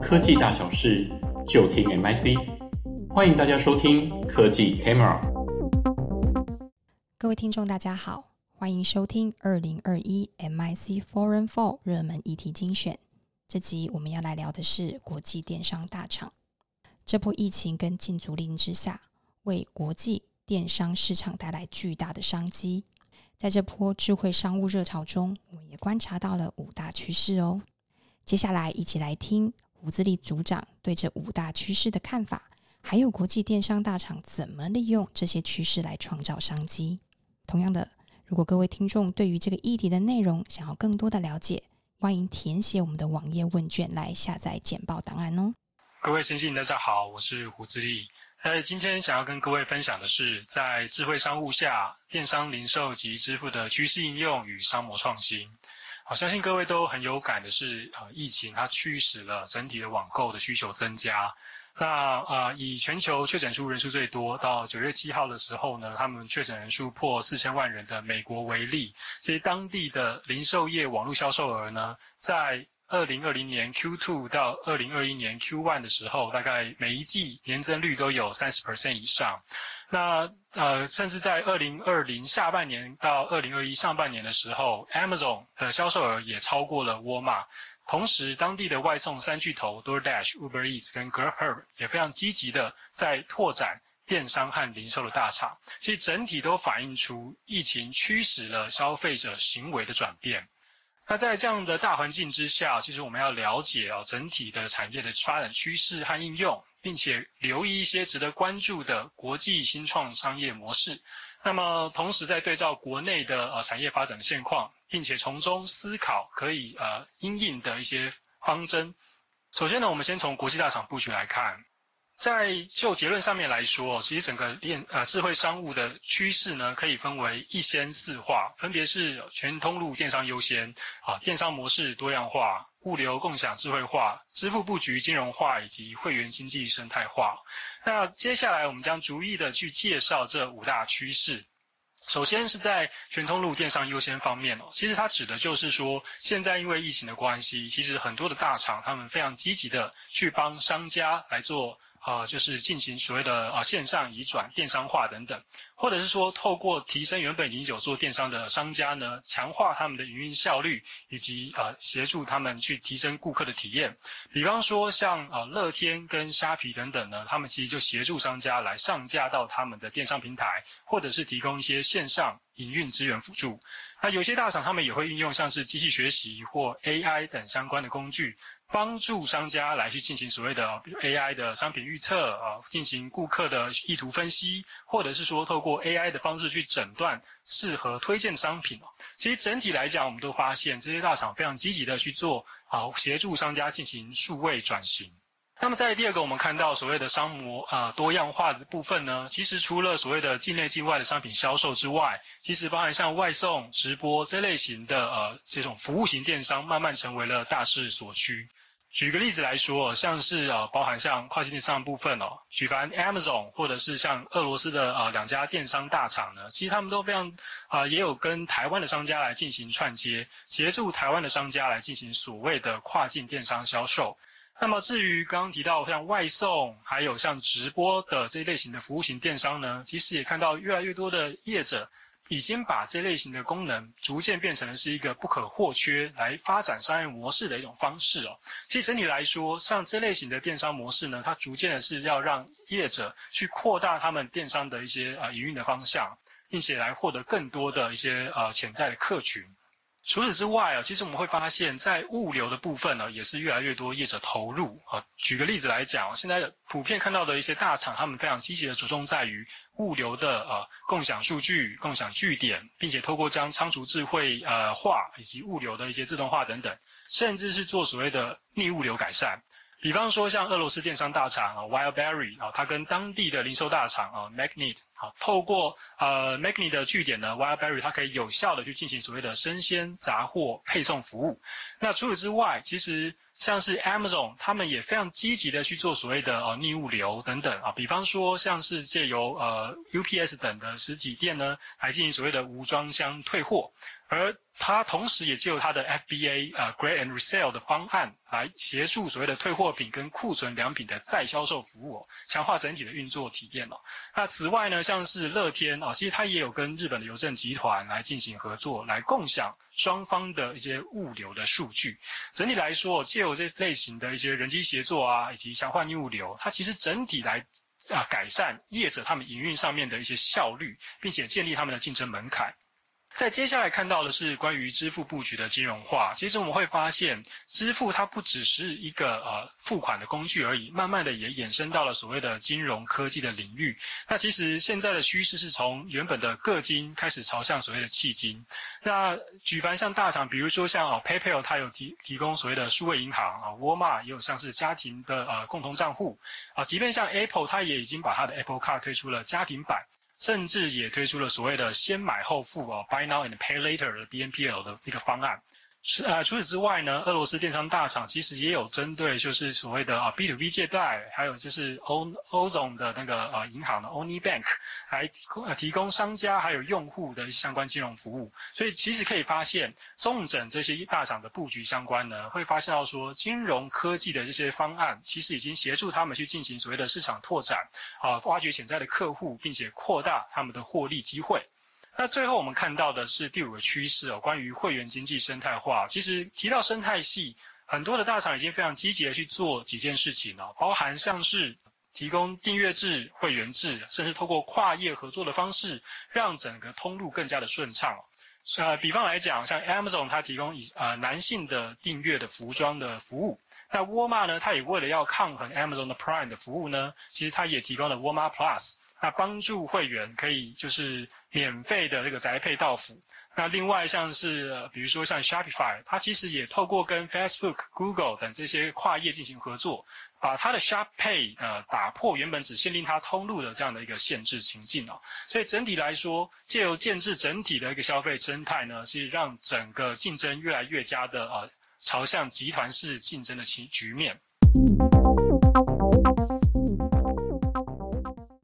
科技大小事就听 MIC，欢迎大家收听科技 Camera。各位听众，大家好，欢迎收听二零二一 MIC Foreign Fall 热门议题精选。这集我们要来聊的是国际电商大厂。这波疫情跟禁足令之下，为国际电商市场带来巨大的商机。在这波智慧商务热潮中，我们也观察到了五大趋势哦。接下来一起来听胡自立组长对这五大趋势的看法，还有国际电商大厂怎么利用这些趋势来创造商机。同样的，如果各位听众对于这个议题的内容想要更多的了解，欢迎填写我们的网页问卷来下载简报档案哦。各位先生大家好，我是胡自立。呃，今天想要跟各位分享的是，在智慧商务下，电商零售及支付的趋势应用与商模创新。好，相信各位都很有感的是，呃，疫情它驱使了整体的网购的需求增加。那呃，以全球确诊数人数最多，到九月七号的时候呢，他们确诊人数破四千万人的美国为例，其实当地的零售业网络销售额呢，在二零二零年 Q2 到二零二一年 Q1 的时候，大概每一季年增率都有三十 percent 以上。那呃，甚至在二零二零下半年到二零二一上半年的时候，Amazon 的销售额也超过了沃尔玛。同时，当地的外送三巨头 DoorDash、Uber Eats 跟 Grubhub 也非常积极的在拓展电商和零售的大厂。其实整体都反映出疫情驱使了消费者行为的转变。那在这样的大环境之下，其实我们要了解啊整体的产业的发展趋势和应用，并且留意一些值得关注的国际新创商业模式。那么同时在对照国内的呃产业发展的现况，并且从中思考可以呃因应的一些方针。首先呢，我们先从国际大厂布局来看。在就结论上面来说，其实整个电呃智慧商务的趋势呢，可以分为一先四化，分别是全通路电商优先啊，电商模式多样化，物流共享智慧化，支付布局金融化，以及会员经济生态化。那接下来我们将逐一的去介绍这五大趋势。首先是在全通路电商优先方面哦，其实它指的就是说，现在因为疫情的关系，其实很多的大厂他们非常积极的去帮商家来做。啊、就是进行所谓的啊、线上移转、电商化等等，或者是说透过提升原本已经有做电商的商家呢，强化他们的营运效率，以及啊、协助他们去提升顾客的体验。比方说像啊、乐天跟虾皮等等呢，他们其实就协助商家来上架到他们的电商平台，或者是提供一些线上营运资源辅助。那有些大厂他们也会运用像是机器学习或 AI 等相关的工具。帮助商家来去进行所谓的 AI 的商品预测啊，进行顾客的意图分析，或者是说透过 AI 的方式去诊断适合推荐商品。其实整体来讲，我们都发现这些大厂非常积极的去做啊，协助商家进行数位转型。那么在第二个，我们看到所谓的商模啊多样化的部分呢，其实除了所谓的境内境外的商品销售之外，其实包含像外送、直播这类型的呃这种服务型电商，慢慢成为了大势所趋。举个例子来说，像是呃，包含像跨境电商的部分哦，举凡 Amazon 或者是像俄罗斯的呃两家电商大厂呢，其实他们都非常啊、也有跟台湾的商家来进行串接，协助台湾的商家来进行所谓的跨境电商销售。那么至于刚刚提到像外送，还有像直播的这一类型的服务型电商呢，其实也看到越来越多的业者。已经把这类型的功能逐渐变成了是一个不可或缺来发展商业模式的一种方式哦。其实整体来说，像这类型的电商模式呢，它逐渐的是要让业者去扩大他们电商的一些呃营运的方向，并且来获得更多的一些呃潜在的客群。除此之外啊，其实我们会发现，在物流的部分呢，也是越来越多业者投入啊。举个例子来讲，现在普遍看到的一些大厂，他们非常积极的着重在于物流的呃共享数据、共享据点，并且透过将仓储智慧呃化以及物流的一些自动化等等，甚至是做所谓的逆物流改善。比方说，像俄罗斯电商大厂啊，Wildberry 啊，它跟当地的零售大厂啊，Magnet 啊，透过呃 Magnet 的据点呢，Wildberry 它可以有效的去进行所谓的生鲜杂货配送服务。那除此之外，其实像是 Amazon，他们也非常积极的去做所谓的呃逆物流等等啊。比方说，像是借由呃 UPS 等的实体店呢，来进行所谓的无装箱退货。而它同时也借由它的 FBA 呃 g r a d and Resell 的方案来协助所谓的退货品跟库存良品的再销售服务哦，强化整体的运作体验哦。那此外呢，像是乐天哦，其实它也有跟日本的邮政集团来进行合作，来共享双方的一些物流的数据。整体来说，借由这类型的一些人机协作啊，以及强化逆物流，它其实整体来啊改善业者他们营运上面的一些效率，并且建立他们的竞争门槛。在接下来看到的是关于支付布局的金融化。其实我们会发现，支付它不只是一个呃付款的工具而已，慢慢的也衍生到了所谓的金融科技的领域。那其实现在的趋势是从原本的个金开始朝向所谓的企金。那举凡像大厂，比如说像啊 PayPal，它有提提供所谓的数位银行啊，沃尔玛也有像是家庭的呃共同账户啊，即便像 Apple，它也已经把它的 Apple Card 推出了家庭版。甚至也推出了所谓的先买后付哦，Buy Now and Pay Later 的 BNPL 的一个方案。是啊，除此之外呢，俄罗斯电商大厂其实也有针对就是所谓的啊 B to B 借贷，还有就是欧欧总的那个呃银行的 Oni Bank 来提供呃、提供商家还有用户的相关金融服务。所以其实可以发现，综整这些大厂的布局相关呢，会发现到说金融科技的这些方案，其实已经协助他们去进行所谓的市场拓展啊，挖掘潜在的客户，并且扩大他们的获利机会。那最后我们看到的是第五个趋势哦，关于会员经济生态化。其实提到生态系，很多的大厂已经非常积极的去做几件事情了，包含像是提供订阅制、会员制，甚至透过跨业合作的方式，让整个通路更加的顺畅。呃，比方来讲，像 Amazon 它提供以呃男性的订阅的服装的服务，那沃尔玛呢，它也为了要抗衡 Amazon 的 Prime 的服务呢，其实它也提供了沃尔玛 Plus。那帮助会员可以就是免费的这个宅配到府。那另外像是比如说像 Shopify，它其实也透过跟 Facebook、Google 等这些跨业进行合作，把它的 Shop Pay 呃打破原本只限定它通路的这样的一个限制情境哦。所以整体来说，借由建制整体的一个消费生态呢，是让整个竞争越来越加的呃朝向集团式竞争的情局面。